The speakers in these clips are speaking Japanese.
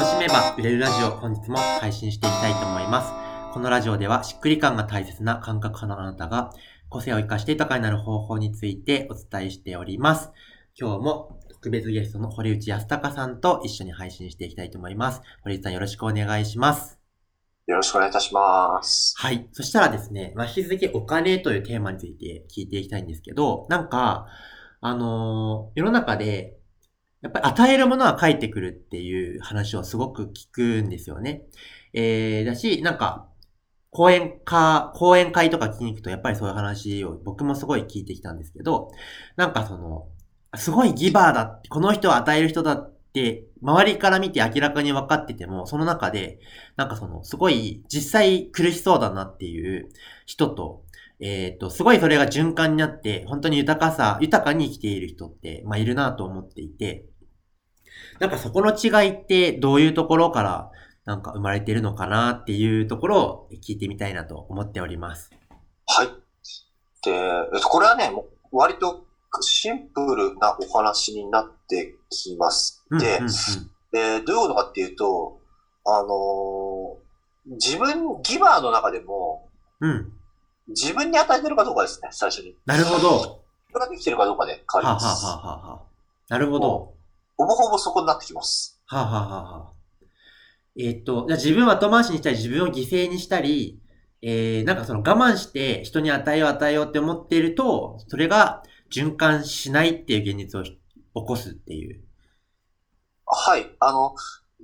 楽しめば売れるラジオ本日も配信していきたいと思います。このラジオではしっくり感が大切な感覚派のあなたが個性を活かして豊かになる方法についてお伝えしております。今日も特別ゲストの堀内康隆さんと一緒に配信していきたいと思います。堀内さんよろしくお願いします。よろしくお願いいたします。はい。そしたらですね、まあ、引き続きお金というテーマについて聞いていきたいんですけど、なんか、あのー、世の中でやっぱり与えるものは返ってくるっていう話をすごく聞くんですよね。えー、だし、なんか、講演か、講演会とか聞きに行くとやっぱりそういう話を僕もすごい聞いてきたんですけど、なんかその、すごいギバーだって、この人を与える人だって、周りから見て明らかに分かってても、その中で、なんかその、すごい実際苦しそうだなっていう人と、えっ、ー、と、すごいそれが循環になって、本当に豊かさ、豊かに生きている人って、まあ、いるなと思っていて、なんかそこの違いってどういうところからなんか生まれているのかなっていうところを聞いてみたいなと思っております。はい。で、これはね、割とシンプルなお話になってきます。で、うんうんうん、でどういうことかっていうと、あのー、自分、ギバーの中でも、うん、自分に与えてるかどうかですね、最初に。なるほど。それができてるかどうかで変わります。ははははなるほど。ほぼほぼそこになってきます。はあ、はあははえー、っと、じゃあ自分を後回しにしたり、自分を犠牲にしたり、えー、なんかその我慢して人に与えよう与えようって思っていると、それが循環しないっていう現実を起こすっていう。はい。あの、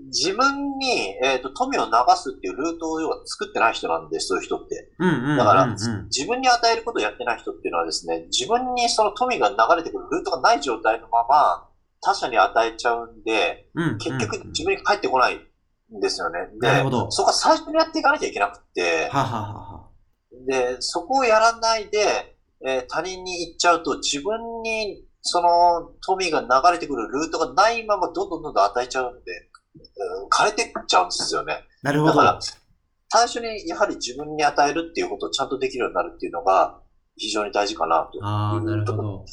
自分に、えーと、富を流すっていうルートを要は作ってない人なんです、そういう人って。だから、自分に与えることをやってない人っていうのはですね、自分にその富が流れてくるルートがない状態のまま、他者に与えちゃうんで、うん、結局自分に返ってこないんですよね。で、なるほどそこは最初にやっていかなきゃいけなくて、はははで、そこをやらないで、えー、他人に行っちゃうと自分にその富が流れてくるルートがないままどんどんどんどん与えちゃうんで、うん、枯れてっちゃうんですよね。なるほど。だから、最初にやはり自分に与えるっていうことをちゃんとできるようになるっていうのが、非常に大事かなとああ、なるほど。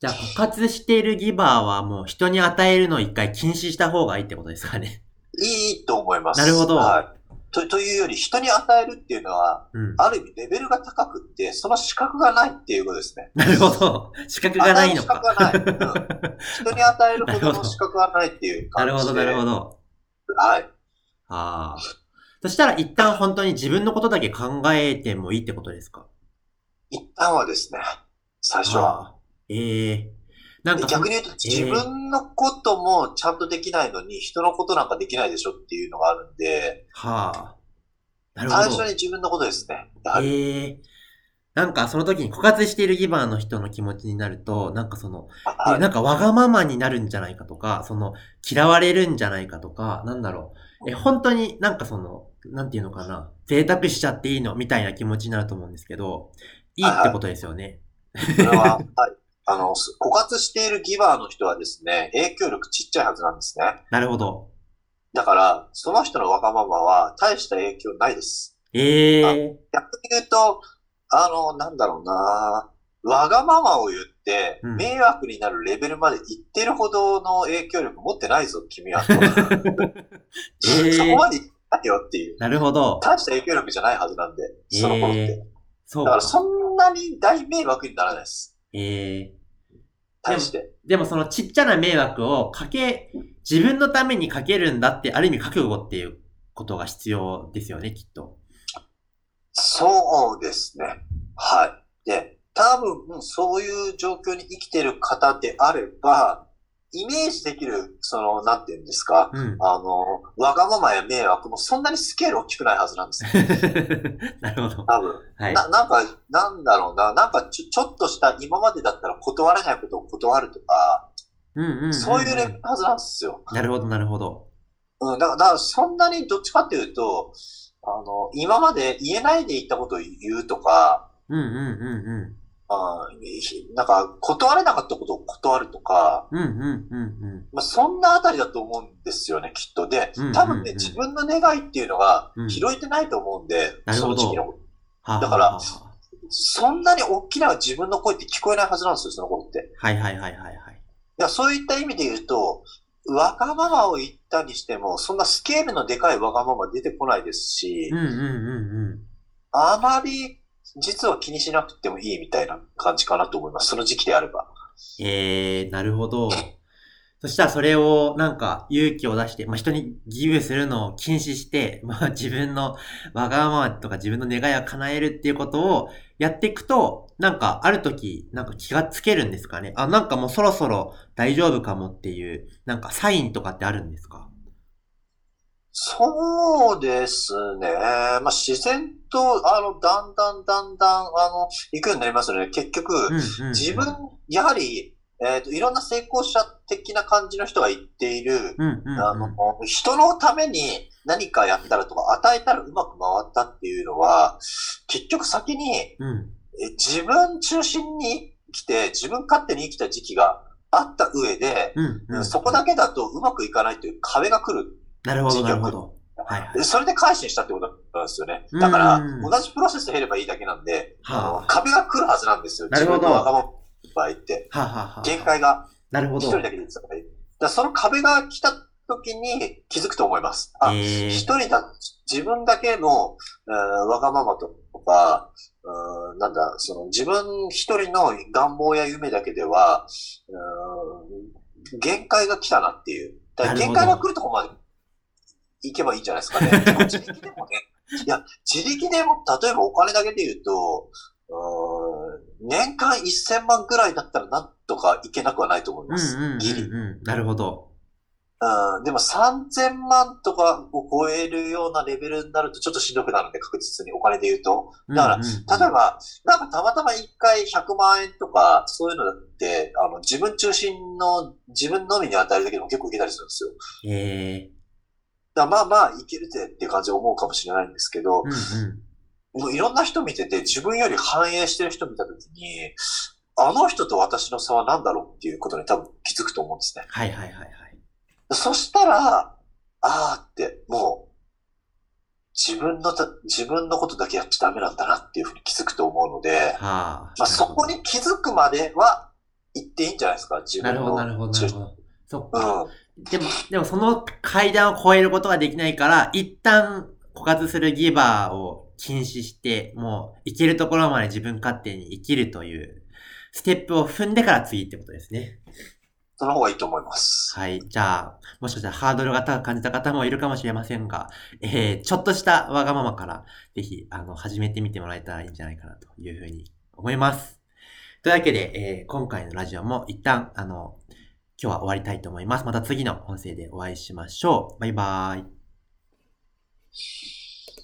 じゃあ、枯渇しているギバーはもう人に与えるのを一回禁止した方がいいってことですかね。いいと思います。なるほど。はい。とというより、人に与えるっていうのは、うん、ある意味レベルが高くって、その資格がないっていうことですね。なるほど。資格がないのか。資格がない。うん、人に与えるほどの資格がないっていう感じで。なるほど、なるほど。はい。ああ。そしたら一旦本当に自分のことだけ考えてもいいってことですか？一旦はですね、最初は。ええー、なんか逆に言うと、自分のこともちゃんとできないのに、人のことなんかできないでしょっていうのがあるんで、はあ。なるほど。最初に自分のことですね。ええー、なんかその時に枯渇しているギバーの人の気持ちになると、なんかその、はい、なんかわがままになるんじゃないかとか、その、嫌われるんじゃないかとか、なんだろう。え、本当になんかその、なんていうのかな、贅沢しちゃっていいのみたいな気持ちになると思うんですけど、いいってことですよね。それは、はい。あの、枯渇しているギバーの人はですね、影響力ちっちゃいはずなんですね。なるほど。だから、その人のわがままは大した影響ないです。ええー、逆に言うと、あの、なんだろうなわがままを言って、迷惑になるレベルまでいってるほどの影響力持ってないぞ、君は。えー、そこまでいないよっていう。なるほど。大した影響力じゃないはずなんで、その頃って。えーそうだからそんなに大迷惑にならないです。ええー、対して。でもそのちっちゃな迷惑をかけ、自分のためにかけるんだって、ある意味覚悟っていうことが必要ですよね、きっと。そうですね。はい。で、多分、そういう状況に生きてる方であれば、イメージできる、その、なんていうんですか、うん、あの、わがままや迷惑もそんなにスケール大きくないはずなんですよ。なるほど。多分。はい、ななんか、なんだろうな、なんかちょちょっとした今までだったら断れないことを断るとか、うんうん、うん、そういうレベルはずなんですよ。なるほど、なるほど。うん、だから、だからそんなにどっちかっていうと、あの、今まで言えないで言ったことを言うとか、うんうんうんうん。あなんか、断れなかったことを断るとか、うんうんうんうんまあ、そんなあたりだと思うんですよね、きっと。で、多分ね、自分の願いっていうのが拾えてないと思うんで、うん、その時期の。だから、そんなに大きな自分の声って聞こえないはずなんですよ、その頃って。はいはいはいはいはい。いやそういった意味で言うと、わがままを言ったにしても、そんなスケールのでかいわがまま出てこないですし、うんうんうんうん。あまり実は気にしなくてもいいみたいな感じかなと思います。その時期であれば。えー、なるほど。そしたらそれをなんか勇気を出して、まあ、人にギブするのを禁止して、まあ、自分のわがままとか自分の願いを叶えるっていうことをやっていくと、なんかある時、なんか気がつけるんですかね。あ、なんかもうそろそろ大丈夫かもっていう、なんかサインとかってあるんですか？そうですね。まあ、自然と、あの、だんだんだんだん、あの、行くようになりますよね。結局、うんうんうん自分、やはり、えっ、と、いろんな成功者的な感じの人が言っている、うんうんうんあの、人のために何かやったらとか、与えたらうまく回ったっていうのは、結局先に、うん。え自分中心に生きて、自分勝手に生きた時期があった上で、うんうん。そこだけだとうまくいかないという壁が来る。なるほど、なるほど。はいはいでそれで改心したってことなんですよね。だからうん、同じプロセスで減ればいいだけなんで、はあ壁が来るはずなんですよ。なるほど自分のわがままの場合って。はあ、はあはあ、限界がなるほど。一人だけで言ってたから。だその壁が来た時に気づくと思います。あ、えー一人だ、自分だけの、えーわがままとか、うんなんだ、その自分一人の願望や夢だけでは、うん限界が来たなっていう。だ限界が来るところまで行けばいいんじゃないですかね。でも自力でもね。いや、自力でも、例えばお金だけで言うと、うん年間1000万ぐらいだったらなんとかいけなくはないと思います。うんうんうんギリ。うん。なるほど。うん、でも3000万とかを超えるようなレベルになるとちょっとしんどくなるんで、確実にお金で言うと。だから、うんうんうん例えば、なんかたまたま1回100万円とか、そういうのだって、あの、自分中心の、自分のみに与えるだけでも結構いけたりするんですよ。えだまあまあ、いけるぜっていう感じで思うかもしれないんですけどー、、うんうん。もういろんな人見てて、自分より反映してる人見たときに、あの人と私の差は何だろうっていうことに多分気づくと思うんですね。はいはいはいはい。そしたら、あーって、もう、自分のた、自分のことだけやっちゃダメなんだなっていうふうに気づくと思うので、はあ。まあそこに気づくまでは言っていいんじゃないですか、自分の。なるほど、なるほど、なるほど。そっか。うん。でも、でもその階段を越えることができないから、一旦枯渇するギバーを禁止して、もう生きるところまで自分勝手に生きるという、ステップを踏んでから次ってことですね。その方がいいと思います。はい。じゃあ、もしかしたらハードルが高く感じた方もいるかもしれませんが、えー、ちょっとしたわがままから、ぜひ、あの、始めてみてもらえたらいいんじゃないかなというふうに思います。というわけで、えー、今回のラジオも一旦、あの、今日は終わりたいと思います。また次の音声でお会いしましょう。バイバーイ。